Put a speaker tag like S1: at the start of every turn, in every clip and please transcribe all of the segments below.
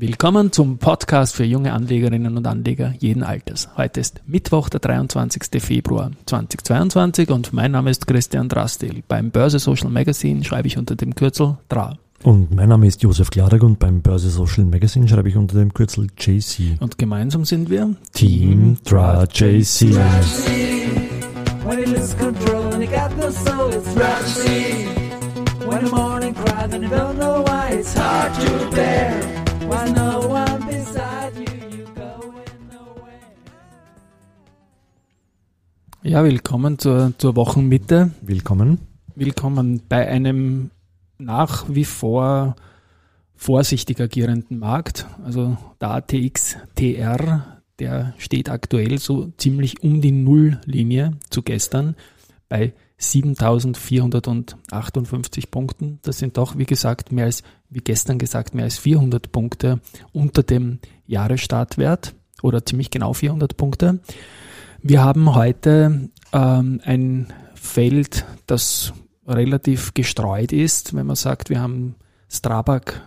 S1: Willkommen zum Podcast für junge Anlegerinnen und Anleger jeden Alters. Heute ist Mittwoch, der 23. Februar 2022 und mein Name ist Christian Drastil. Beim Börse Social Magazine schreibe ich unter dem Kürzel DRA.
S2: Und mein Name ist Josef Klarek und beim Börse Social Magazine schreibe ich unter dem Kürzel JC.
S1: Und gemeinsam sind wir
S2: Team DRA JC. When the morning cries and you don't know why it's hard to bear.
S1: Ja, willkommen zur, zur Wochenmitte.
S2: Willkommen.
S1: Willkommen bei einem nach wie vor vorsichtig agierenden Markt. Also der ATX TR, der steht aktuell so ziemlich um die Nulllinie zu gestern bei 7458 Punkten. Das sind doch, wie gesagt, mehr als, wie gestern gesagt, mehr als 400 Punkte unter dem Jahresstartwert oder ziemlich genau 400 Punkte. Wir haben heute ähm, ein Feld, das relativ gestreut ist, wenn man sagt, wir haben Strabag,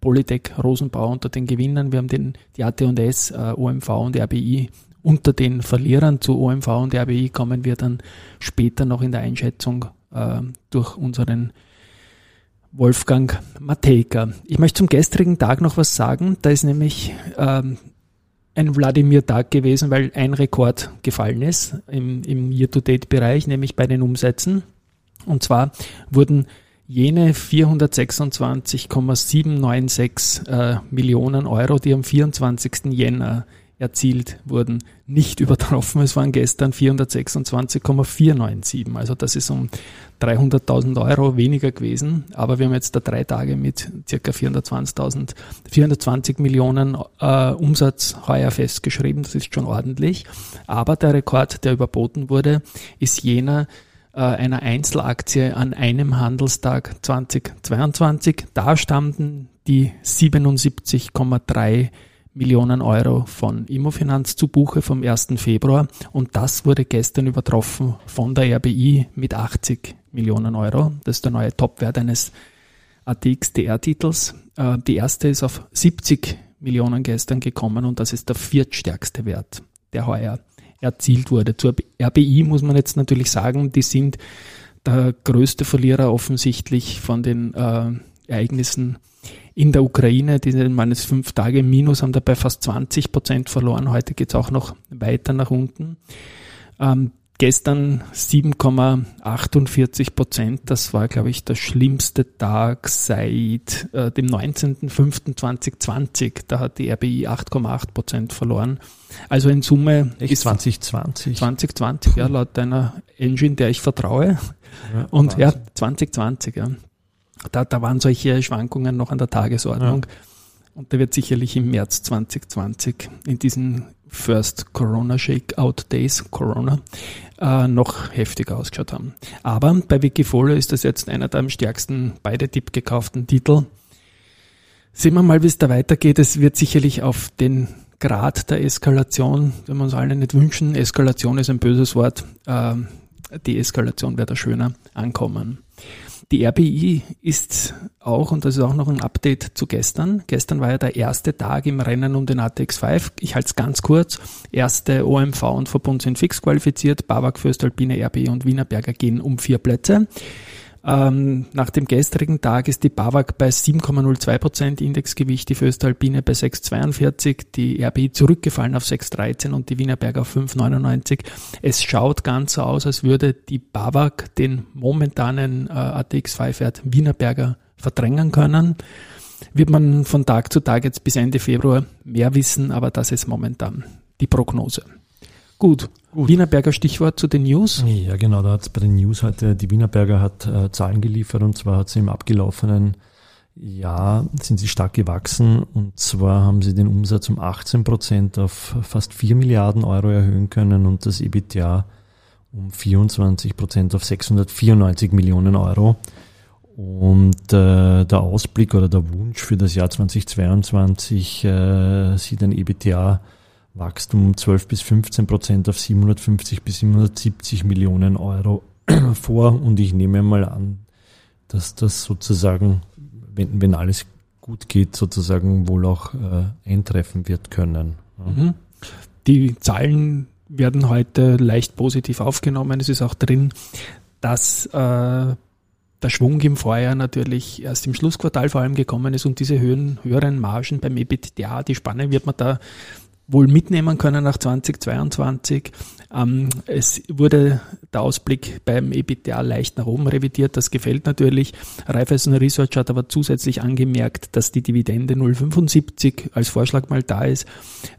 S1: Polytech, Rosenbau unter den Gewinnern, wir haben den, die AT&S, äh, OMV und RBI unter den Verlierern. Zu OMV und RBI kommen wir dann später noch in der Einschätzung äh, durch unseren Wolfgang Matejka. Ich möchte zum gestrigen Tag noch was sagen. Da ist nämlich ähm, ein Wladimir-Tag gewesen, weil ein Rekord gefallen ist im, im Year-to-Date-Bereich, nämlich bei den Umsätzen. Und zwar wurden jene 426,796 äh, Millionen Euro, die am 24. Jänner erzielt wurden, nicht übertroffen. Es waren gestern 426,497. Also das ist um 300.000 Euro weniger gewesen. Aber wir haben jetzt da drei Tage mit circa 420.000, 420 Millionen äh, Umsatz heuer festgeschrieben. Das ist schon ordentlich. Aber der Rekord, der überboten wurde, ist jener äh, einer Einzelaktie an einem Handelstag 2022. Da standen die 77,3 Millionen Euro von Immofinanz zu Buche vom 1. Februar und das wurde gestern übertroffen von der RBI mit 80 Millionen Euro. Das ist der neue Topwert eines ATX-TR-Titels. Äh, die erste ist auf 70 Millionen gestern gekommen und das ist der viertstärkste Wert, der heuer erzielt wurde. Zur RBI muss man jetzt natürlich sagen, die sind der größte Verlierer offensichtlich von den äh, Ereignissen in der Ukraine, diese meines fünf Tage Minus haben dabei fast 20 Prozent verloren. Heute geht es auch noch weiter nach unten. Ähm, gestern 7,48 Prozent. Das war, glaube ich, der schlimmste Tag seit äh, dem 19.05.2020. Da hat die RBI 8,8 Prozent verloren. Also in Summe
S2: Echt ist 2020.
S1: 2020, ja, laut deiner Engine, der ich vertraue. Ja, Und Wahnsinn. ja, 2020, ja. Da, da waren solche Schwankungen noch an der Tagesordnung. Ja. Und da wird sicherlich im März 2020 in diesen First Corona Shakeout Days, Corona, äh, noch heftiger ausgeschaut haben. Aber bei Wikifolio ist das jetzt einer der am stärksten beide Tipp gekauften Titel. Sehen wir mal, wie es da weitergeht. Es wird sicherlich auf den Grad der Eskalation, wenn wir uns alle nicht wünschen, Eskalation ist ein böses Wort, äh, die Eskalation wird da schöner ankommen. Die RBI ist auch, und das ist auch noch ein Update zu gestern, gestern war ja der erste Tag im Rennen um den ATX5. Ich halte es ganz kurz. Erste OMV und Verbund sind fix qualifiziert. Babak, Föstalpine, RBI und Wienerberger gehen um vier Plätze. Ähm, nach dem gestrigen Tag ist die BAWAG bei 7,02 Prozent Indexgewicht, die Föstalpine bei 6,42, die RBI zurückgefallen auf 6,13 und die Wienerberger auf 5,99. Es schaut ganz so aus, als würde die BAWAG den momentanen äh, ATX5-Wert Wienerberger verdrängen können. Wird man von Tag zu Tag jetzt bis Ende Februar mehr wissen, aber das ist momentan die Prognose. Gut. Gut. Wienerberger Stichwort zu den News.
S2: Ja, genau, da hat es bei den News heute, die Wienerberger hat äh, Zahlen geliefert und zwar hat sie im abgelaufenen Jahr sind sie stark gewachsen und zwar haben sie den Umsatz um 18 Prozent auf fast 4 Milliarden Euro erhöhen können und das EBITDA um 24 Prozent auf 694 Millionen Euro. Und äh, der Ausblick oder der Wunsch für das Jahr 2022 äh, sieht ein EBITDA Wachstum um 12 bis 15 Prozent auf 750 bis 770 Millionen Euro vor. Und ich nehme mal an, dass das sozusagen, wenn, wenn alles gut geht, sozusagen wohl auch äh, eintreffen wird können.
S1: Mhm. Die Zahlen werden heute leicht positiv aufgenommen. Es ist auch drin, dass äh, der Schwung im Vorjahr natürlich erst im Schlussquartal vor allem gekommen ist und diese höheren, höheren Margen beim EBITDA, die Spanne wird man da wohl mitnehmen können nach 2022. Ähm, es wurde der Ausblick beim EBITDA leicht nach oben revidiert. Das gefällt natürlich. Raiffeisen Research hat aber zusätzlich angemerkt, dass die Dividende 0,75 als Vorschlag mal da ist.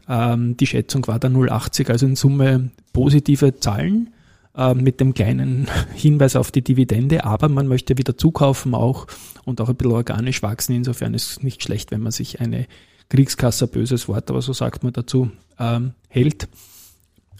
S1: Ähm, die Schätzung war da 0,80, also in Summe positive Zahlen. Äh, mit dem kleinen Hinweis auf die Dividende, aber man möchte wieder zukaufen auch und auch ein bisschen organisch wachsen. Insofern ist es nicht schlecht, wenn man sich eine Kriegskasse, böses Wort, aber so sagt man dazu, ähm, hält.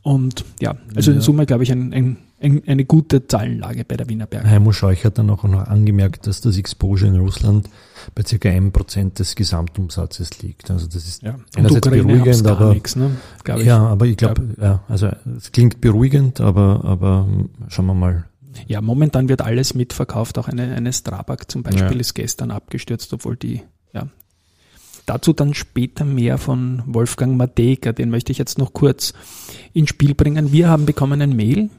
S1: Und ja, also ja. in Summe glaube ich ein, ein, ein, eine gute Zahlenlage bei der Wiener Berg.
S2: Heimo Scheuch hat dann auch noch angemerkt, dass das Exposure in Russland bei circa einem Prozent des Gesamtumsatzes liegt. Also das ist
S1: ja. einerseits beruhigend, aber nix, ne?
S2: ich. ja, aber ich glaube, glaub, ja, also es klingt beruhigend, aber aber schauen wir mal.
S1: Ja, momentan wird alles mitverkauft. Auch eine, eine Strabag zum Beispiel ja. ist gestern abgestürzt, obwohl die ja, Dazu dann später mehr von Wolfgang Mateka, den möchte ich jetzt noch kurz ins Spiel bringen. Wir haben bekommen ein Mail.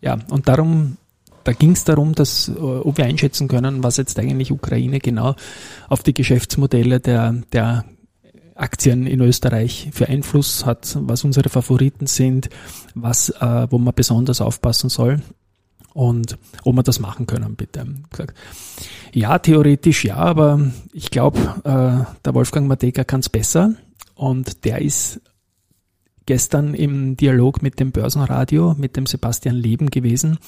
S1: Ja, und darum, da ging es darum, dass, äh, ob wir einschätzen können, was jetzt eigentlich Ukraine genau auf die Geschäftsmodelle der, der Aktien in Österreich für Einfluss hat, was unsere Favoriten sind, was, äh, wo man besonders aufpassen soll und ob wir das machen können, bitte. Gesagt, ja, theoretisch ja, aber ich glaube, äh, der Wolfgang Mateka kann es besser und der ist gestern im Dialog mit dem Börsenradio, mit dem Sebastian Leben gewesen,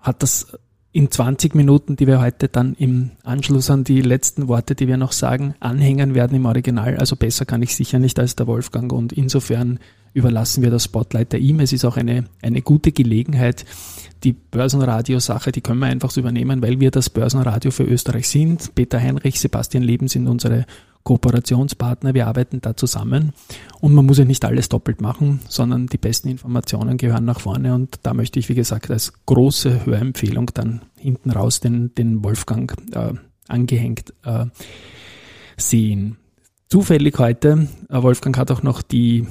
S1: hat das in 20 Minuten, die wir heute dann im Anschluss an die letzten Worte, die wir noch sagen, anhängen werden im Original. Also besser kann ich sicher nicht als der Wolfgang und insofern überlassen wir das Spotlight der ihm. Es ist auch eine, eine gute Gelegenheit, die Börsenradio-Sache, die können wir einfach so übernehmen, weil wir das Börsenradio für Österreich sind. Peter Heinrich, Sebastian Leben sind unsere Kooperationspartner. Wir arbeiten da zusammen und man muss ja nicht alles doppelt machen, sondern die besten Informationen gehören nach vorne und da möchte ich, wie gesagt, als große Hörempfehlung dann hinten raus den, den Wolfgang äh, angehängt äh, sehen. Zufällig heute, äh, Wolfgang hat auch noch die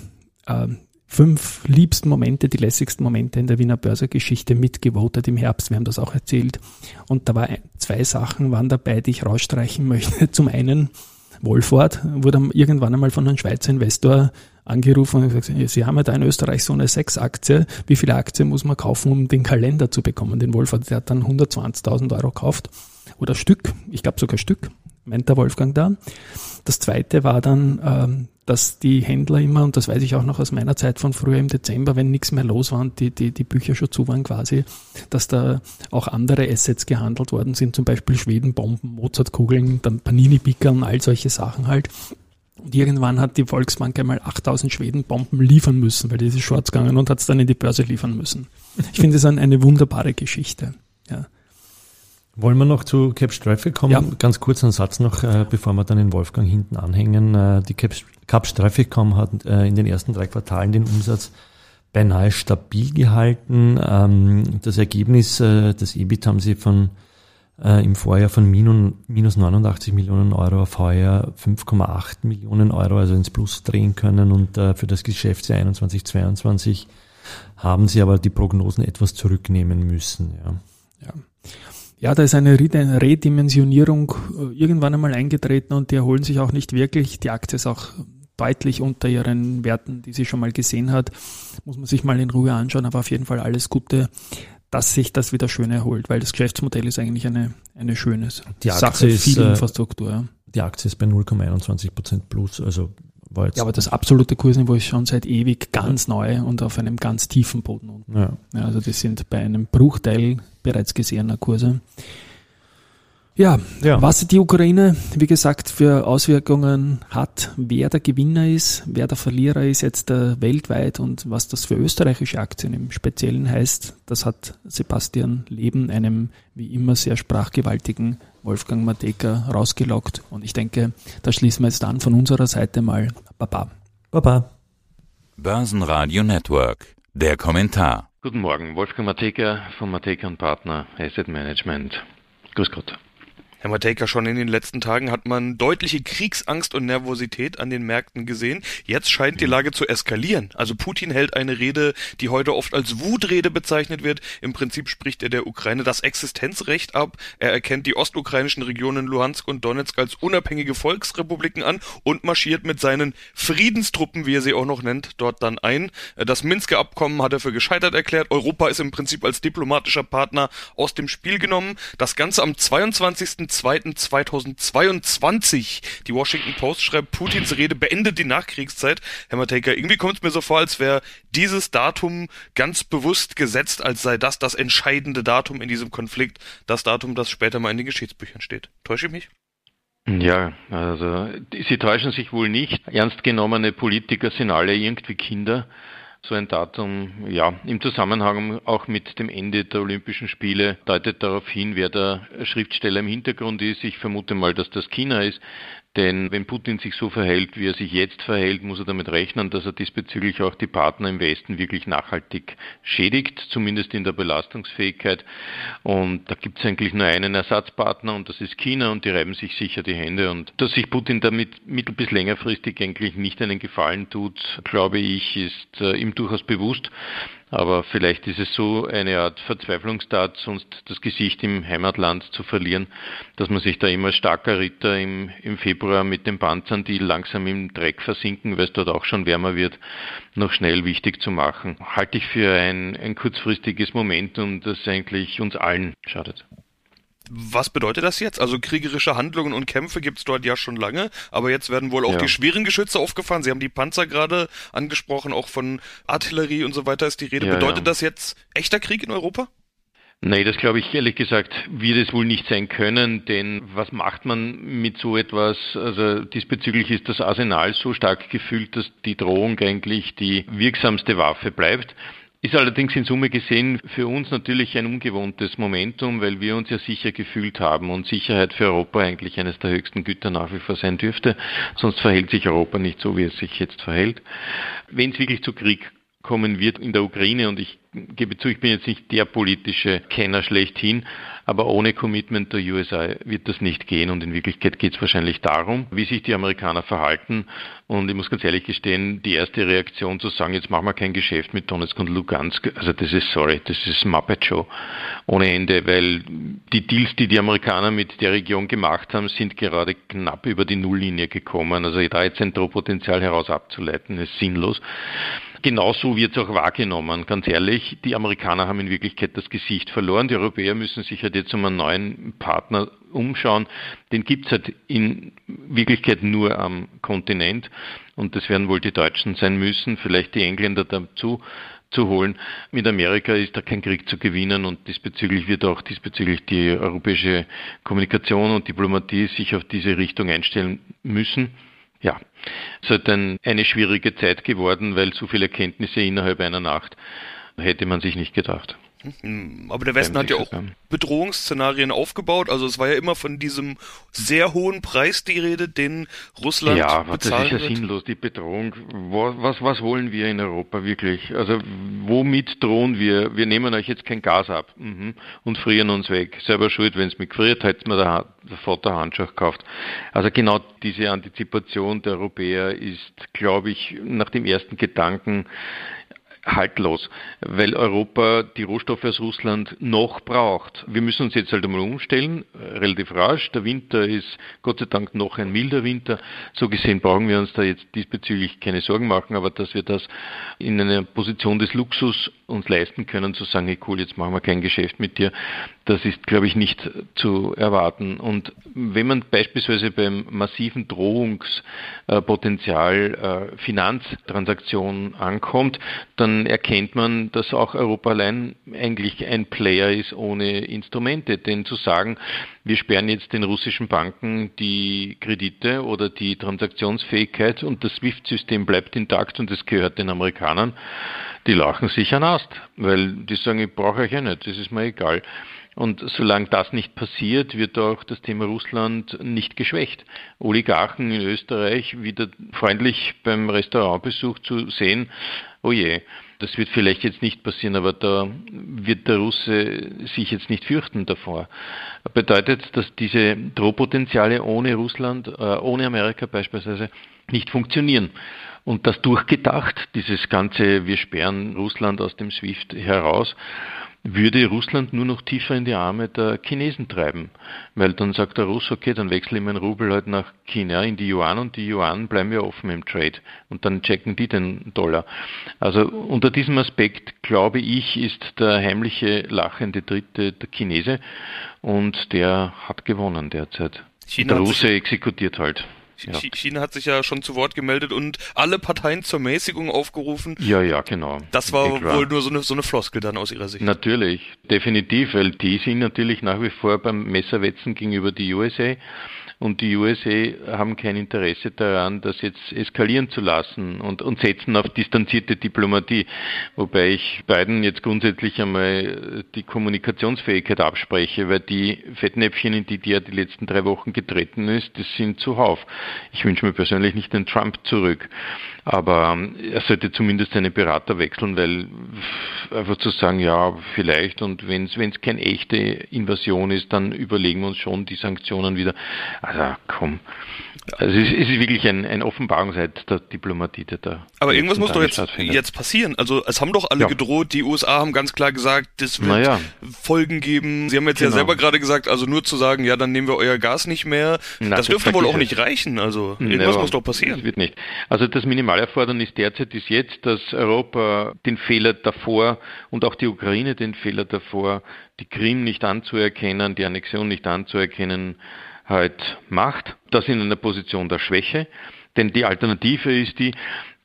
S1: äh, fünf liebsten Momente, die lässigsten Momente in der Wiener Börsergeschichte mitgevotet im Herbst. Wir haben das auch erzählt. Und da war zwei Sachen waren dabei, die ich rausstreichen möchte. Zum einen Wolford wurde irgendwann einmal von einem Schweizer Investor angerufen und gesagt, Sie haben ja da in Österreich so eine Sechs-Aktie. Wie viele Aktien muss man kaufen, um den Kalender zu bekommen? Den Wolford, der hat dann 120.000 Euro gekauft. Oder Stück. Ich glaube sogar Stück, meint der Wolfgang da. Das zweite war dann, ähm, dass die Händler immer, und das weiß ich auch noch aus meiner Zeit von früher im Dezember, wenn nichts mehr los war und die, die, die Bücher schon zu waren quasi, dass da auch andere Assets gehandelt worden sind, zum Beispiel Schwedenbomben, Mozartkugeln, dann Panini-Picker all solche Sachen halt. Und irgendwann hat die Volksbank einmal 8000 Schwedenbomben liefern müssen, weil die ist Shorts gegangen und hat es dann in die Börse liefern müssen. Ich finde es eine wunderbare Geschichte. Ja.
S2: Wollen wir noch zu Caps Traffic kommen? Ja. Ganz kurz einen Satz noch, äh, bevor wir dann den Wolfgang hinten anhängen. Äh, die Caps, Caps Traffic.com hat äh, in den ersten drei Quartalen den Umsatz beinahe stabil gehalten. Ähm, das Ergebnis, äh, das EBIT haben sie von äh, im Vorjahr von minus, minus 89 Millionen Euro auf heuer 5,8 Millionen Euro, also ins Plus drehen können. Und äh, für das Geschäftsjahr 21, 22 haben sie aber die Prognosen etwas zurücknehmen müssen. Ja.
S1: ja. Ja, da ist eine Redimensionierung äh, irgendwann einmal eingetreten und die erholen sich auch nicht wirklich. Die Aktie ist auch deutlich unter ihren Werten, die sie schon mal gesehen hat. Muss man sich mal in Ruhe anschauen, aber auf jeden Fall alles Gute, dass sich das wieder schön erholt, weil das Geschäftsmodell ist eigentlich eine, eine schöne
S2: die Aktie Sache, ist, viel äh, Infrastruktur. Die Aktie ist bei 0,21 Prozent plus, also
S1: war jetzt. Ja, aber das absolute Kursniveau ist schon seit ewig ganz neu und auf einem ganz tiefen Boden unten. Ja. ja also das sind bei einem Bruchteil bereits gesehener Kurse. Ja, ja, was die Ukraine, wie gesagt, für Auswirkungen hat, wer der Gewinner ist, wer der Verlierer ist jetzt äh, weltweit und was das für österreichische Aktien im Speziellen heißt, das hat Sebastian Leben, einem wie immer sehr sprachgewaltigen Wolfgang Mateka, rausgelockt. Und ich denke, da schließen wir jetzt an von unserer Seite mal. Baba.
S2: Baba.
S3: Börsenradio Network. Der Kommentar. Guten Morgen, Wolfgang Mateka von Mateka Partner Asset Management. Grüß Gott.
S4: Herr Matejka, schon in den letzten Tagen hat man deutliche Kriegsangst und Nervosität an den Märkten gesehen. Jetzt scheint die mhm. Lage zu eskalieren. Also Putin hält eine Rede, die heute oft als Wutrede bezeichnet wird. Im Prinzip spricht er der Ukraine das Existenzrecht ab. Er erkennt die ostukrainischen Regionen Luhansk und Donetsk als unabhängige Volksrepubliken an und marschiert mit seinen Friedenstruppen, wie er sie auch noch nennt, dort dann ein. Das Minsker Abkommen hat er für gescheitert erklärt. Europa ist im Prinzip als diplomatischer Partner aus dem Spiel genommen. Das Ganze am 22. 2.2.2022. Die Washington Post schreibt, Putins Rede beendet die Nachkriegszeit. Herr Matejka, irgendwie kommt es mir so vor, als wäre dieses Datum ganz bewusst gesetzt, als sei das das entscheidende Datum in diesem Konflikt, das Datum, das später mal in den Geschichtsbüchern steht. Täusche ich mich?
S3: Ja, also Sie täuschen sich wohl nicht. Ernst genommene Politiker sind alle irgendwie Kinder so ein Datum, ja, im Zusammenhang auch mit dem Ende der Olympischen Spiele deutet darauf hin, wer der Schriftsteller im Hintergrund ist. Ich vermute mal, dass das China ist. Denn wenn Putin sich so verhält, wie er sich jetzt verhält, muss er damit rechnen, dass er diesbezüglich auch die Partner im Westen wirklich nachhaltig schädigt, zumindest in der Belastungsfähigkeit. Und da gibt es eigentlich nur einen Ersatzpartner und das ist China und die reiben sich sicher die Hände. Und dass sich Putin damit mittel- bis längerfristig eigentlich nicht einen Gefallen tut, glaube ich, ist äh, ihm durchaus bewusst. Aber vielleicht ist es so eine Art Verzweiflungstat, sonst das Gesicht im Heimatland zu verlieren, dass man sich da immer starker Ritter im, im Februar mit den Panzern, die langsam im Dreck versinken, weil es dort auch schon wärmer wird, noch schnell wichtig zu machen. Halte ich für ein, ein kurzfristiges Momentum, das eigentlich uns allen schadet.
S4: Was bedeutet das jetzt? Also kriegerische Handlungen und Kämpfe gibt es dort ja schon lange, aber jetzt werden wohl auch ja. die schweren Geschütze aufgefahren. Sie haben die Panzer gerade angesprochen, auch von Artillerie und so weiter ist die Rede. Ja, bedeutet ja. das jetzt echter Krieg in Europa?
S3: Nein, das glaube ich ehrlich gesagt wird es wohl nicht sein können, denn was macht man mit so etwas? Also diesbezüglich ist das Arsenal so stark gefüllt, dass die Drohung eigentlich die wirksamste Waffe bleibt. Ist allerdings in Summe gesehen für uns natürlich ein ungewohntes Momentum, weil wir uns ja sicher gefühlt haben und Sicherheit für Europa eigentlich eines der höchsten Güter nach wie vor sein dürfte. Sonst verhält sich Europa nicht so, wie es sich jetzt verhält. Wenn es wirklich zu Krieg kommen wird in der Ukraine und ich gebe zu, ich bin jetzt nicht der politische Kenner schlechthin, aber ohne Commitment der USA wird das nicht gehen und in Wirklichkeit geht es wahrscheinlich darum, wie sich die Amerikaner verhalten und ich muss ganz ehrlich gestehen, die erste Reaktion zu sagen, jetzt machen wir kein Geschäft mit Donetsk und Lugansk, also das ist, sorry, das ist Muppet Show ohne Ende, weil die Deals, die die Amerikaner mit der Region gemacht haben, sind gerade knapp über die Nulllinie gekommen, also da jetzt ein Drohpotenzial heraus abzuleiten, ist sinnlos. Genauso wird es auch wahrgenommen, ganz ehrlich. Die Amerikaner haben in Wirklichkeit das Gesicht verloren. Die Europäer müssen sich halt jetzt um einen neuen Partner umschauen. Den gibt es halt in Wirklichkeit nur am Kontinent. Und das werden wohl die Deutschen sein müssen, vielleicht die Engländer dazu zu holen. Mit Amerika ist da kein Krieg zu gewinnen und diesbezüglich wird auch diesbezüglich die europäische Kommunikation und Diplomatie sich auf diese Richtung einstellen müssen. Ja, es halt ein, eine schwierige Zeit geworden, weil so viele Erkenntnisse innerhalb einer Nacht hätte man sich nicht gedacht.
S4: Hm, aber der Westen hat ja auch Bedrohungsszenarien aufgebaut. Also es war ja immer von diesem sehr hohen Preis die Rede, den Russland ja, bezahlt
S3: das ist ja sinnlos, die Bedrohung. Was, was wollen wir in Europa wirklich? Also womit drohen wir? Wir nehmen euch jetzt kein Gas ab mhm, und frieren uns weg. Selber schuld, wenn es mich gefriert, hätte mir der, der Vater Handschuhe gekauft. Also genau diese Antizipation der Europäer ist, glaube ich, nach dem ersten Gedanken haltlos, weil Europa die Rohstoffe aus Russland noch braucht. Wir müssen uns jetzt halt einmal umstellen, relativ rasch. Der Winter ist Gott sei Dank noch ein milder Winter. So gesehen brauchen wir uns da jetzt diesbezüglich keine Sorgen machen, aber dass wir das in einer Position des Luxus uns leisten können, zu sagen, hey cool, jetzt machen wir kein Geschäft mit dir, das ist, glaube ich, nicht zu erwarten. Und wenn man beispielsweise beim massiven Drohungspotenzial äh, Finanztransaktionen ankommt, dann erkennt man, dass auch Europa allein eigentlich ein Player ist ohne Instrumente. Denn zu sagen, wir sperren jetzt den russischen Banken die Kredite oder die Transaktionsfähigkeit und das SWIFT-System bleibt intakt und es gehört den Amerikanern, die lachen sich an Ast, weil die sagen, ich brauche euch ja nicht, das ist mir egal. Und solange das nicht passiert, wird auch das Thema Russland nicht geschwächt. Oligarchen in Österreich wieder freundlich beim Restaurantbesuch zu sehen, oh je, Das wird vielleicht jetzt nicht passieren, aber da wird der Russe sich jetzt nicht fürchten davor. Bedeutet, dass diese Drohpotenziale ohne Russland, äh, ohne Amerika beispielsweise nicht funktionieren. Und das durchgedacht, dieses ganze, wir sperren Russland aus dem SWIFT heraus, würde Russland nur noch tiefer in die Arme der Chinesen treiben. Weil dann sagt der Russ, okay, dann wechsle ich meinen Rubel halt nach China in die Yuan und die Yuan bleiben ja offen im Trade. Und dann checken die den Dollar. Also unter diesem Aspekt, glaube ich, ist der heimliche lachende Dritte der Chinese und der hat gewonnen derzeit. China der Russe exekutiert halt.
S4: Ja. China hat sich ja schon zu Wort gemeldet und alle Parteien zur Mäßigung aufgerufen.
S3: Ja, ja, genau.
S4: Das war Etwa. wohl nur so eine, so eine Floskel dann aus Ihrer Sicht.
S3: Natürlich, definitiv, weil die sind natürlich nach wie vor beim Messerwetzen gegenüber die USA und die USA haben kein Interesse daran, das jetzt eskalieren zu lassen und, und setzen auf distanzierte Diplomatie. Wobei ich beiden jetzt grundsätzlich einmal die Kommunikationsfähigkeit abspreche, weil die Fettnäpfchen, in die der die letzten drei Wochen getreten ist, das sind zuhauf. Ich wünsche mir persönlich nicht den Trump zurück. Aber ähm, er sollte zumindest seine Berater wechseln, weil einfach zu sagen, ja, vielleicht und wenn es keine echte Invasion ist, dann überlegen wir uns schon die Sanktionen wieder. Also komm. Also es ist, wirklich ein, ein Offenbarungseid der Diplomatie, der da.
S4: Aber irgendwas muss doch jetzt, jetzt passieren. Also es haben doch alle ja. gedroht, die USA haben ganz klar gesagt, das wird naja. Folgen geben. Sie haben jetzt genau. ja selber gerade gesagt, also nur zu sagen, ja, dann nehmen wir euer Gas nicht mehr, Na, das, das dürfte wohl auch nicht reichen. Also irgendwas Never. muss doch passieren. Das
S3: wird nicht. Also das Minimalerfordernis derzeit ist jetzt, dass Europa den Fehler davor und auch die Ukraine den Fehler davor, die Krim nicht anzuerkennen, die Annexion nicht anzuerkennen, halt macht. Das in einer Position der Schwäche. Denn die Alternative ist die,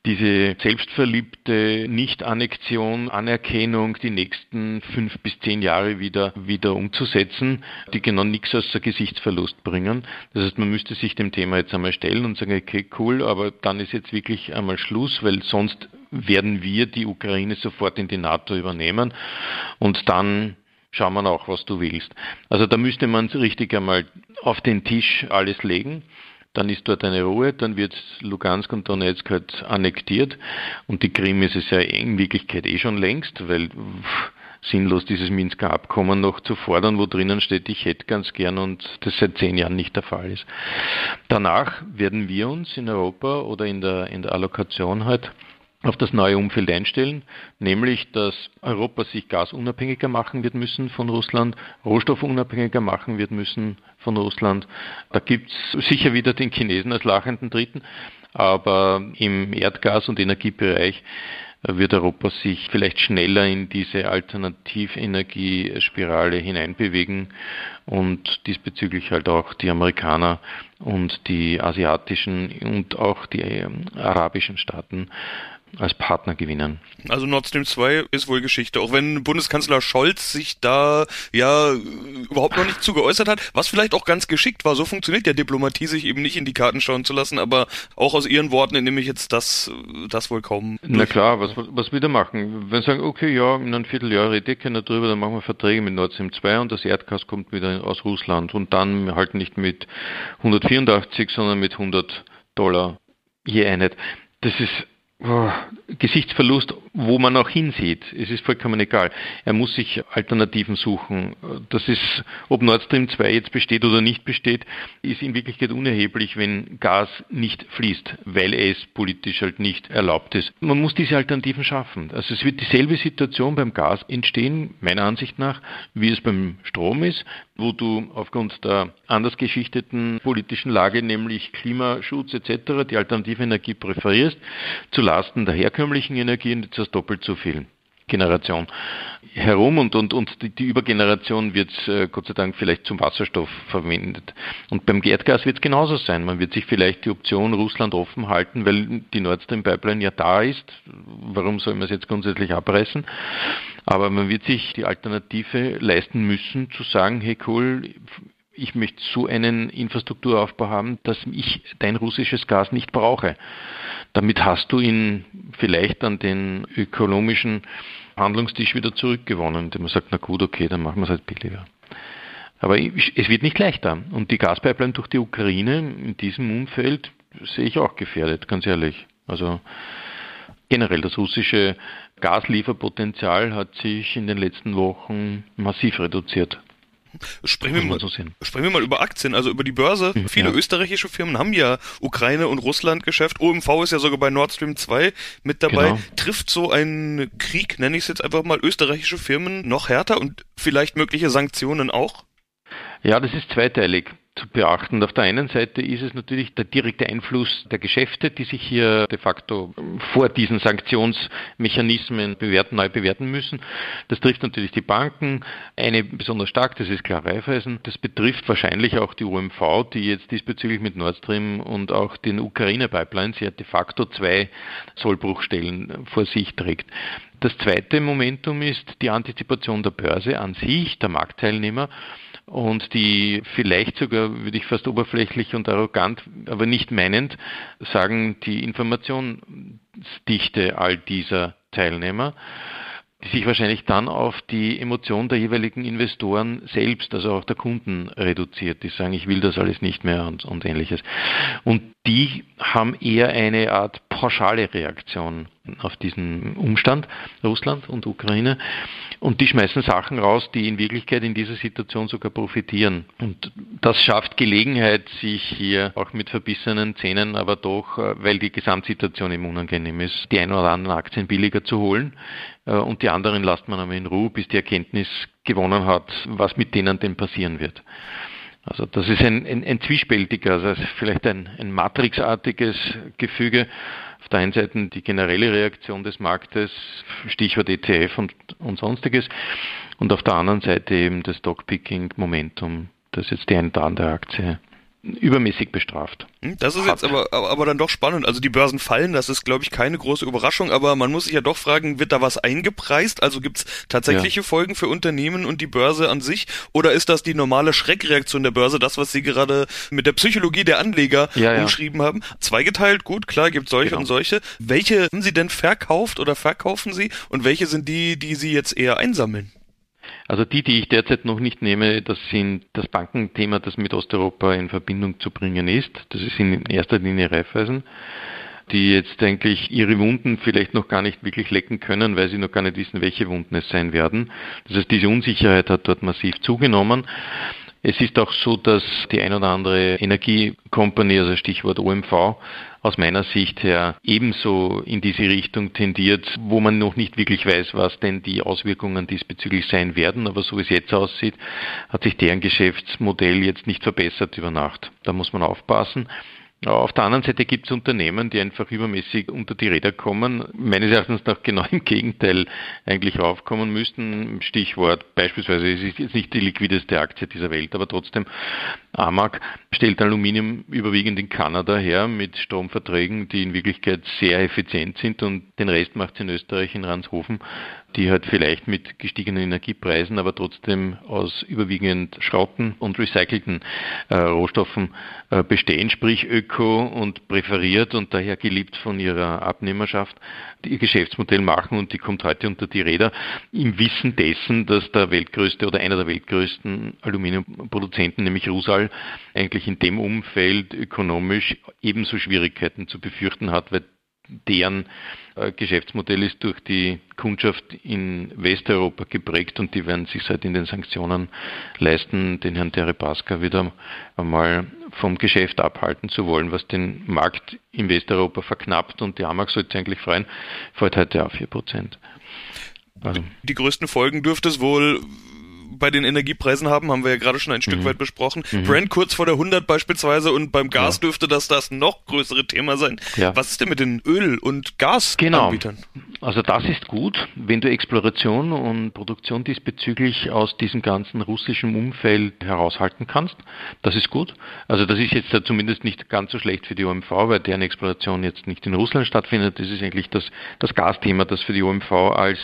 S3: diese selbstverliebte Nicht-Annexion, Anerkennung die nächsten fünf bis zehn Jahre wieder, wieder umzusetzen, die genau nichts außer Gesichtsverlust bringen. Das heißt, man müsste sich dem Thema jetzt einmal stellen und sagen, okay, cool, aber dann ist jetzt wirklich einmal Schluss, weil sonst werden wir die Ukraine sofort in die NATO übernehmen und dann schauen wir auch, was du willst. Also da müsste man richtig einmal auf den Tisch alles legen. Dann ist dort eine Ruhe, dann wird Lugansk und Donetsk halt annektiert und die Krim ist es ja in Wirklichkeit eh schon längst, weil pff, sinnlos dieses Minsker Abkommen noch zu fordern, wo drinnen steht, ich hätte ganz gern und das seit zehn Jahren nicht der Fall ist. Danach werden wir uns in Europa oder in der, in der Allokation halt auf das neue Umfeld einstellen, nämlich dass Europa sich gasunabhängiger machen wird müssen von Russland, rohstoffunabhängiger machen wird müssen von Russland. Da gibt es sicher wieder den Chinesen als lachenden Dritten, aber im Erdgas- und Energiebereich wird Europa sich vielleicht schneller in diese Alternativenergiespirale hineinbewegen und diesbezüglich halt auch die Amerikaner und die asiatischen und auch die ähm, arabischen Staaten als Partner gewinnen.
S4: Also Nord Stream 2 ist wohl Geschichte, auch wenn Bundeskanzler Scholz sich da ja überhaupt noch nicht zu geäußert hat, was vielleicht auch ganz geschickt war. So funktioniert ja Diplomatie, sich eben nicht in die Karten schauen zu lassen, aber auch aus Ihren Worten entnehme ich jetzt das, das wohl kaum.
S3: Durch. Na klar, was, was will er machen? Wenn Sie sagen, okay, ja, in einem Vierteljahr rede ich keiner drüber, dann machen wir Verträge mit Nord Stream 2 und das Erdgas kommt wieder aus Russland und dann halt nicht mit 184, sondern mit 100 Dollar je Einheit. Das ist Gesichtsverlust, wo man auch hinsieht. Es ist vollkommen egal. Er muss sich Alternativen suchen. Das ist, ob Nord Stream 2 jetzt besteht oder nicht besteht, ist in Wirklichkeit unerheblich, wenn Gas nicht fließt, weil es politisch halt nicht erlaubt ist. Man muss diese Alternativen schaffen. Also es wird dieselbe Situation beim Gas entstehen, meiner Ansicht nach, wie es beim Strom ist, wo du aufgrund der anders geschichteten politischen Lage, nämlich Klimaschutz etc., die alternative Energie präferierst, zu Lasten der herkömmlichen Energie und jetzt hast doppelt so viel. Generation herum und, und, und die, die Übergeneration wird äh, Gott sei Dank vielleicht zum Wasserstoff verwendet. Und beim Erdgas wird es genauso sein. Man wird sich vielleicht die Option Russland offen halten, weil die Nord Stream Pipeline ja da ist. Warum soll man es jetzt grundsätzlich abreißen? Aber man wird sich die Alternative leisten müssen, zu sagen, hey cool, ich möchte so einen Infrastrukturaufbau haben, dass ich dein russisches Gas nicht brauche. Damit hast du ihn vielleicht an den ökonomischen Handlungstisch wieder zurückgewonnen, indem man sagt, na gut, okay, dann machen wir es halt billiger. Aber es wird nicht leichter. Und die Gaspipeline durch die Ukraine in diesem Umfeld sehe ich auch gefährdet, ganz ehrlich. Also generell das russische Gaslieferpotenzial hat sich in den letzten Wochen massiv reduziert.
S4: Sprechen wir, mal, so sprechen wir mal über Aktien, also über die Börse. Mhm, Viele ja. österreichische Firmen haben ja Ukraine- und Russland-Geschäft. OMV ist ja sogar bei Nord Stream 2 mit dabei. Genau. Trifft so ein Krieg, nenne ich es jetzt einfach mal, österreichische Firmen noch härter und vielleicht mögliche Sanktionen auch?
S3: Ja, das ist zweiteilig zu beachten. Auf der einen Seite ist es natürlich der direkte Einfluss der Geschäfte, die sich hier de facto vor diesen Sanktionsmechanismen bewerten, neu bewerten müssen. Das trifft natürlich die Banken, eine besonders stark, das ist klar Raiffeisen. Das betrifft wahrscheinlich auch die UMV, die jetzt diesbezüglich mit Nord Stream und auch den Ukraine-Pipelines ja de facto zwei Sollbruchstellen vor sich trägt. Das zweite Momentum ist die Antizipation der Börse an sich, der Marktteilnehmer und die vielleicht sogar, würde ich fast oberflächlich und arrogant, aber nicht meinend, sagen, die Informationsdichte all dieser Teilnehmer die sich wahrscheinlich dann auf die Emotion der jeweiligen Investoren selbst, also auch der Kunden reduziert, die sagen, ich will das alles nicht mehr und, und ähnliches. Und die haben eher eine Art pauschale Reaktion auf diesen Umstand, Russland und Ukraine. Und die schmeißen Sachen raus, die in Wirklichkeit in dieser Situation sogar profitieren. Und das schafft Gelegenheit, sich hier auch mit verbissenen Zähnen, aber doch, äh, weil die Gesamtsituation eben unangenehm ist, die ein oder anderen Aktien billiger zu holen. Äh, und die anderen lasst man aber in Ruhe, bis die Erkenntnis gewonnen hat, was mit denen denn passieren wird. Also das ist ein, ein, ein zwiespältiger, also vielleicht ein, ein matrixartiges Gefüge. Auf der einen Seite die generelle Reaktion des Marktes, Stichwort ETF und, und sonstiges, und auf der anderen Seite eben das Stockpicking-Momentum, das jetzt die eine oder andere Aktie übermäßig bestraft.
S4: Hm, das ist jetzt aber, aber, aber dann doch spannend. Also die Börsen fallen, das ist, glaube ich, keine große Überraschung, aber man muss sich ja doch fragen, wird da was eingepreist? Also gibt es tatsächliche ja. Folgen für Unternehmen und die Börse an sich? Oder ist das die normale Schreckreaktion der Börse, das, was Sie gerade mit der Psychologie der Anleger ja, umschrieben ja. haben? Zweigeteilt, gut, klar, gibt solche genau. und solche. Welche haben Sie denn verkauft oder verkaufen Sie und welche sind die, die Sie jetzt eher einsammeln?
S3: Also die, die ich derzeit noch nicht nehme, das sind das Bankenthema, das mit Osteuropa in Verbindung zu bringen ist. Das ist in erster Linie Raiffeisen, die jetzt eigentlich ihre Wunden vielleicht noch gar nicht wirklich lecken können, weil sie noch gar nicht wissen, welche Wunden es sein werden. Das heißt, diese Unsicherheit hat dort massiv zugenommen. Es ist auch so, dass die ein oder andere Energiekompanie, also Stichwort OMV, aus meiner Sicht her ebenso in diese Richtung tendiert, wo man noch nicht wirklich weiß, was denn die Auswirkungen diesbezüglich sein werden. Aber so wie es jetzt aussieht, hat sich deren Geschäftsmodell jetzt nicht verbessert über Nacht. Da muss man aufpassen. Auf der anderen Seite gibt es Unternehmen, die einfach übermäßig unter die Räder kommen, meines Erachtens nach genau im Gegenteil eigentlich raufkommen müssten. Stichwort beispielsweise, es ist jetzt nicht die liquideste Aktie dieser Welt, aber trotzdem, AMAG stellt Aluminium überwiegend in Kanada her mit Stromverträgen, die in Wirklichkeit sehr effizient sind und den Rest macht es in Österreich in Ranshofen die halt vielleicht mit gestiegenen Energiepreisen, aber trotzdem aus überwiegend Schrotten und recycelten äh, Rohstoffen äh, bestehen, sprich öko und präferiert und daher geliebt von ihrer Abnehmerschaft, die ihr Geschäftsmodell machen und die kommt heute unter die Räder im Wissen dessen, dass der weltgrößte oder einer der weltgrößten Aluminiumproduzenten, nämlich Rusal, eigentlich in dem Umfeld ökonomisch ebenso Schwierigkeiten zu befürchten hat, weil deren äh, Geschäftsmodell ist durch die Kundschaft in Westeuropa geprägt und die werden sich seit in den Sanktionen leisten, den Herrn Deripaska wieder einmal vom Geschäft abhalten zu wollen, was den Markt in Westeuropa verknappt und die AMAG sollte eigentlich freuen, fällt heute auf 4%.
S4: Also. Die größten Folgen dürfte es wohl bei den Energiepreisen haben, haben wir ja gerade schon ein Stück mhm. weit besprochen. Mhm. Brand kurz vor der 100 beispielsweise und beim Gas ja. dürfte das das noch größere Thema sein. Ja. Was ist denn mit den Öl- und Gasanbietern?
S3: Genau. Also das ist gut, wenn du Exploration und Produktion diesbezüglich aus diesem ganzen russischen Umfeld heraushalten kannst. Das ist gut. Also das ist jetzt zumindest nicht ganz so schlecht für die OMV, weil deren Exploration jetzt nicht in Russland stattfindet. Das ist eigentlich das, das Gasthema, das für die OMV als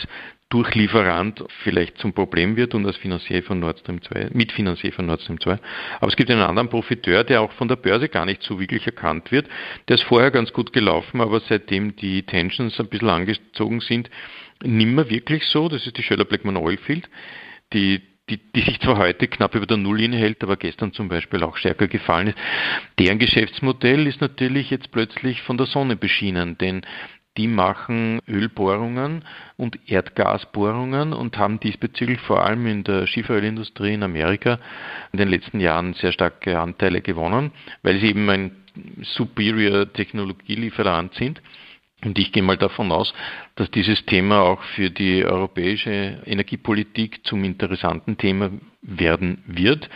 S3: Durchlieferant vielleicht zum Problem wird und als Finanzier von Nord Stream 2, Mitfinanzier von Nord Stream 2. Aber es gibt einen anderen Profiteur, der auch von der Börse gar nicht so wirklich erkannt wird. Der ist vorher ganz gut gelaufen, aber seitdem die Tensions ein bisschen angezogen sind, nimmer wirklich so. Das ist die Schöller Blackman Oilfield, die die, die sich zwar heute knapp über der Nulllinie hält, aber gestern zum Beispiel auch stärker gefallen ist. Deren Geschäftsmodell ist natürlich jetzt plötzlich von der Sonne beschienen, denn die machen Ölbohrungen und Erdgasbohrungen und haben diesbezüglich vor allem in der Schieferölindustrie in Amerika in den letzten Jahren sehr starke Anteile gewonnen, weil sie eben ein superior Technologielieferant sind. Und ich gehe mal davon aus, dass dieses Thema auch für die europäische Energiepolitik zum interessanten Thema werden wird.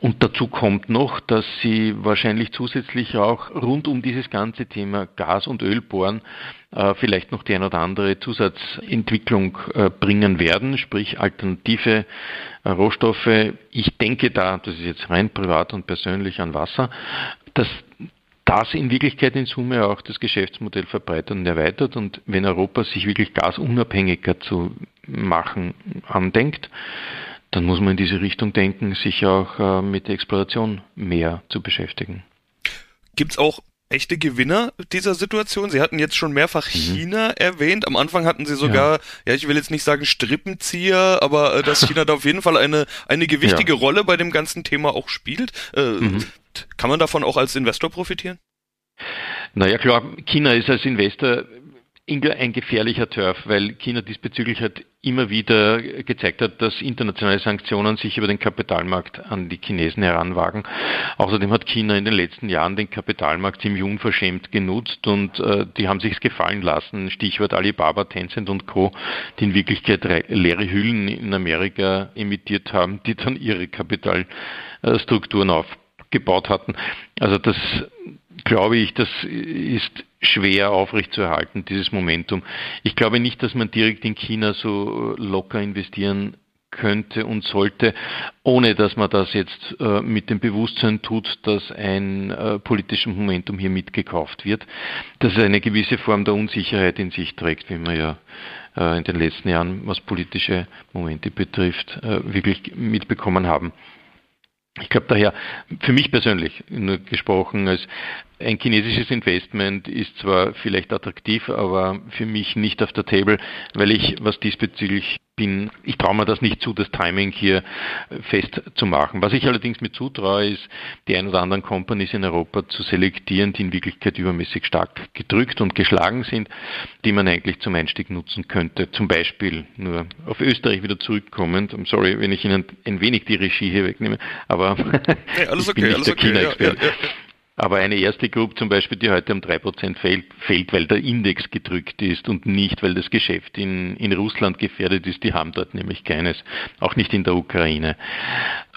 S3: Und dazu kommt noch, dass sie wahrscheinlich zusätzlich auch rund um dieses ganze Thema Gas- und Ölbohren äh, vielleicht noch die ein oder andere Zusatzentwicklung äh, bringen werden, sprich alternative äh, Rohstoffe. Ich denke da, das ist jetzt rein privat und persönlich an Wasser, dass das in Wirklichkeit in Summe auch das Geschäftsmodell verbreitert und erweitert. Und wenn Europa sich wirklich gasunabhängiger zu machen andenkt, dann muss man in diese Richtung denken, sich auch äh, mit der Exploration mehr zu beschäftigen.
S4: Gibt es auch echte Gewinner dieser Situation? Sie hatten jetzt schon mehrfach mhm. China erwähnt. Am Anfang hatten Sie sogar, ja. ja, ich will jetzt nicht sagen Strippenzieher, aber äh, dass China da auf jeden Fall eine, eine gewichtige ja. Rolle bei dem ganzen Thema auch spielt. Äh, mhm. Kann man davon auch als Investor profitieren?
S3: Naja, klar, China ist als Investor ein gefährlicher Turf, weil China diesbezüglich halt immer wieder gezeigt hat, dass internationale Sanktionen sich über den Kapitalmarkt an die Chinesen heranwagen. Außerdem hat China in den letzten Jahren den Kapitalmarkt ziemlich unverschämt genutzt und äh, die haben sich gefallen lassen. Stichwort Alibaba, Tencent und Co., die in Wirklichkeit leere Hüllen in Amerika emittiert haben, die dann ihre Kapitalstrukturen aufgebaut hatten. Also das glaube ich, das ist schwer aufrechtzuerhalten, dieses Momentum. Ich glaube nicht, dass man direkt in China so locker investieren könnte und sollte, ohne dass man das jetzt äh, mit dem Bewusstsein tut, dass ein äh, politisches Momentum hier mitgekauft wird, dass es eine gewisse Form der Unsicherheit in sich trägt, wie wir ja äh, in den letzten Jahren, was politische Momente betrifft, äh, wirklich mitbekommen haben. Ich glaube daher, für mich persönlich nur gesprochen, als ein chinesisches Investment ist zwar vielleicht attraktiv, aber für mich nicht auf der Table, weil ich, was diesbezüglich bin, ich traue mir das nicht zu, das Timing hier festzumachen. Was ich allerdings mir zutraue, ist, die ein oder anderen Companies in Europa zu selektieren, die in Wirklichkeit übermäßig stark gedrückt und geschlagen sind, die man eigentlich zum Einstieg nutzen könnte. Zum Beispiel nur auf Österreich wieder zurückkommend. I'm sorry, wenn ich Ihnen ein wenig die Regie hier wegnehme, aber
S4: hey, alles okay, alles okay. Ja, ja, ja.
S3: Aber eine erste Gruppe zum Beispiel, die heute um drei Prozent fällt, fällt, weil der Index gedrückt ist und nicht, weil das Geschäft in, in Russland gefährdet ist. Die haben dort nämlich keines, auch nicht in der Ukraine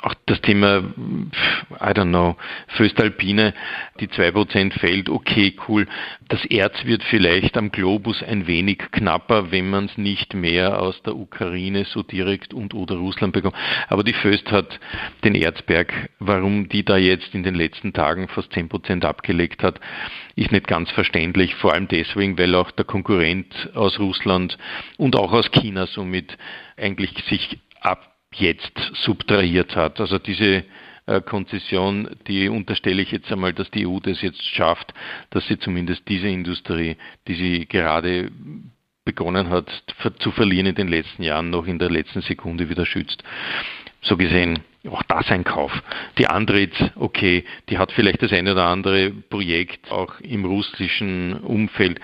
S3: auch das Thema, I don't know, Föstalpine, die 2% fällt, okay, cool. Das Erz wird vielleicht am Globus ein wenig knapper, wenn man es nicht mehr aus der Ukraine so direkt und oder Russland bekommt. Aber die Föst hat den Erzberg, warum die da jetzt in den letzten Tagen fast 10% abgelegt hat, ist nicht ganz verständlich, vor allem deswegen, weil auch der Konkurrent aus Russland und auch aus China somit eigentlich sich ab jetzt subtrahiert hat. Also diese äh, Konzession, die unterstelle ich jetzt einmal, dass die EU das jetzt schafft, dass sie zumindest diese Industrie, die sie gerade begonnen hat zu verlieren in den letzten Jahren, noch in der letzten Sekunde wieder schützt. So gesehen, auch das ein Kauf. Die Andritz, okay, die hat vielleicht das eine oder andere Projekt auch im russischen Umfeld,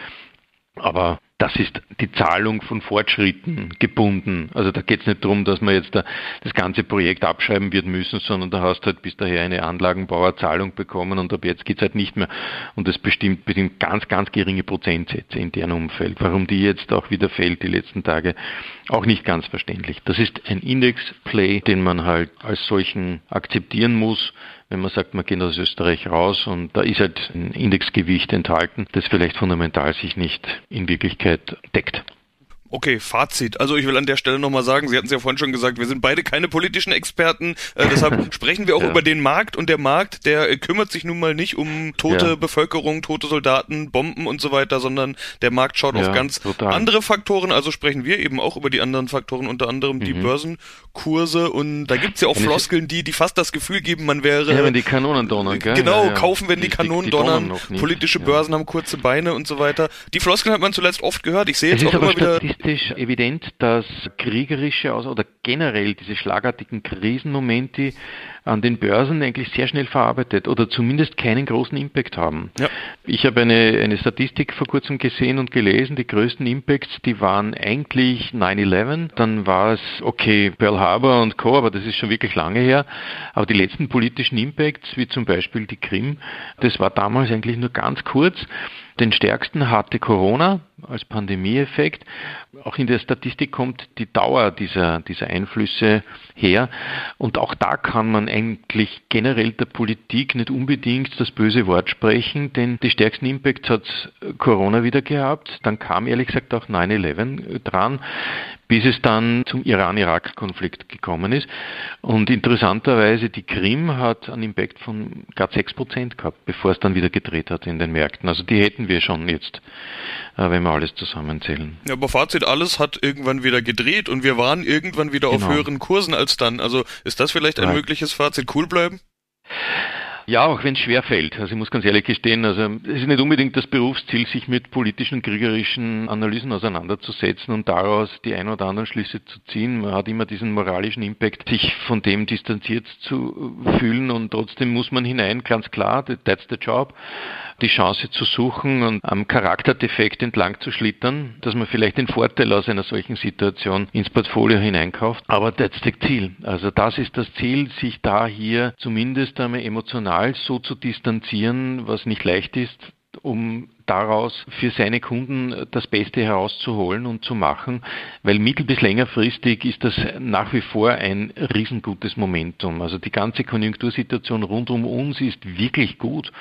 S3: aber das ist die Zahlung von Fortschritten gebunden. Also da geht es nicht darum, dass man jetzt da das ganze Projekt abschreiben wird müssen, sondern da hast du halt bis daher eine Anlagenbauerzahlung bekommen und ab jetzt geht es halt nicht mehr. Und das bestimmt, bestimmt ganz, ganz geringe Prozentsätze in deren Umfeld. Warum die jetzt auch wieder fällt die letzten Tage, auch nicht ganz verständlich. Das ist ein Index-Play, den man halt als solchen akzeptieren muss wenn man sagt, man geht aus Österreich raus und da ist halt ein Indexgewicht enthalten, das vielleicht fundamental sich nicht in Wirklichkeit deckt.
S4: Okay, Fazit. Also ich will an der Stelle nochmal sagen, Sie hatten es ja vorhin schon gesagt, wir sind beide keine politischen Experten, äh, deshalb sprechen wir auch ja. über den Markt und der Markt, der äh, kümmert sich nun mal nicht um tote ja. Bevölkerung, tote Soldaten, Bomben und so weiter, sondern der Markt schaut ja, auf ganz total. andere Faktoren, also sprechen wir eben auch über die anderen Faktoren, unter anderem mhm. die Börsenkurse und da gibt's ja auch Floskeln, die, die fast das Gefühl geben, man wäre...
S3: Ja, wenn die Kanonen donnern,
S4: gell? Genau, kaufen, wenn die, die Kanonen die, donnern, politische Börsen haben kurze Beine und so weiter. Die Floskeln hat man zuletzt oft gehört, ich sehe jetzt auch immer wieder
S3: statistisch evident, dass kriegerische oder generell diese schlagartigen Krisenmomente an den Börsen eigentlich sehr schnell verarbeitet oder zumindest keinen großen Impact haben. Ja. Ich habe eine, eine Statistik vor kurzem gesehen und gelesen, die größten Impacts, die waren eigentlich 9-11, dann war es, okay, Pearl Harbor und Co., aber das ist schon wirklich lange her, aber die letzten politischen Impacts, wie zum Beispiel die Krim, das war damals eigentlich nur ganz kurz. Den stärksten hatte Corona als Pandemieeffekt. Auch in der Statistik kommt die Dauer dieser, dieser Einflüsse her. Und auch da kann man eigentlich generell der Politik nicht unbedingt das böse Wort sprechen, denn die stärksten Impacts hat Corona wieder gehabt. Dann kam ehrlich gesagt auch 9-11 dran bis es dann zum Iran-Irak-Konflikt gekommen ist. Und interessanterweise, die Krim hat einen Impact von gar 6 Prozent gehabt, bevor es dann wieder gedreht hat in den Märkten. Also die hätten wir schon jetzt, äh, wenn wir alles zusammenzählen.
S4: Ja, aber Fazit, alles hat irgendwann wieder gedreht und wir waren irgendwann wieder genau. auf höheren Kursen als dann. Also ist das vielleicht ein ja. mögliches Fazit? Cool bleiben?
S3: Ja, auch wenn es schwer fällt. Also ich muss ganz ehrlich gestehen, also es ist nicht unbedingt das Berufsziel, sich mit politischen, kriegerischen Analysen auseinanderzusetzen und daraus die ein oder anderen Schlüsse zu ziehen. Man hat immer diesen moralischen Impact, sich von dem distanziert zu fühlen und trotzdem muss man hinein, ganz klar, that's the job die Chance zu suchen und am Charakterdefekt entlang zu schlittern, dass man vielleicht den Vorteil aus einer solchen Situation ins Portfolio hineinkauft. Aber ist das Ziel. Also das ist das Ziel, sich da hier zumindest einmal emotional so zu distanzieren, was nicht leicht ist, um daraus für seine Kunden das Beste herauszuholen und zu machen, weil mittel- bis längerfristig ist das nach wie vor ein riesengutes Momentum. Also die ganze Konjunktursituation rund um uns ist wirklich gut,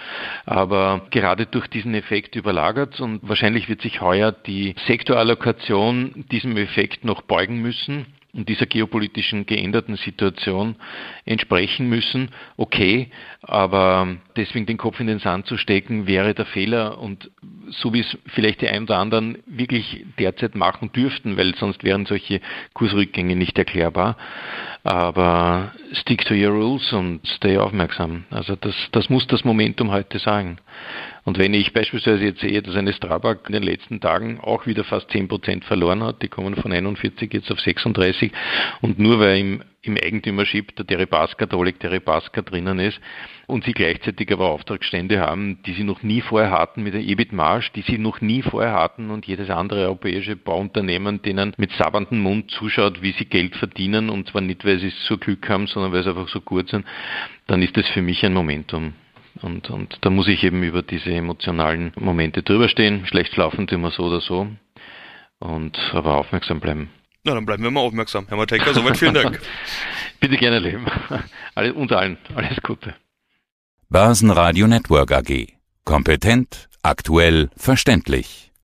S3: aber gerade durch diesen Effekt überlagert und wahrscheinlich wird sich heuer die Sektorallokation diesem Effekt noch beugen müssen und dieser geopolitischen geänderten Situation entsprechen müssen. Okay, aber deswegen den Kopf in den Sand zu stecken, wäre der Fehler und so wie es vielleicht die einen oder anderen wirklich derzeit machen dürften, weil sonst wären solche Kursrückgänge nicht erklärbar. Aber stick to your rules und stay aufmerksam. Also das, das muss das Momentum heute sagen. Und wenn ich beispielsweise jetzt sehe, dass eine Strabag in den letzten Tagen auch wieder fast 10% verloren hat, die kommen von 41 jetzt auf 36 und nur weil im, im Eigentümership der Deripaska, der Oleg Deripaska drinnen ist und sie gleichzeitig aber Auftragsstände haben, die sie noch nie vorher hatten mit der EBIT-Marge, die sie noch nie vorher hatten und jedes andere europäische Bauunternehmen denen mit sabberndem Mund zuschaut, wie sie Geld verdienen und zwar nicht, weil sie es so Glück haben, sondern weil sie einfach so gut sind, dann ist das für mich ein Momentum. Und, und da muss ich eben über diese emotionalen Momente drüber stehen. Schlecht schlafen tun wir so oder so. Und aber aufmerksam bleiben.
S4: Na, dann bleiben wir mal aufmerksam. Herr Matejka, soweit vielen Dank.
S3: Bitte gerne leben. Alle, uns allen. Alles Gute.
S5: Börsenradio Network AG. Kompetent, aktuell, verständlich.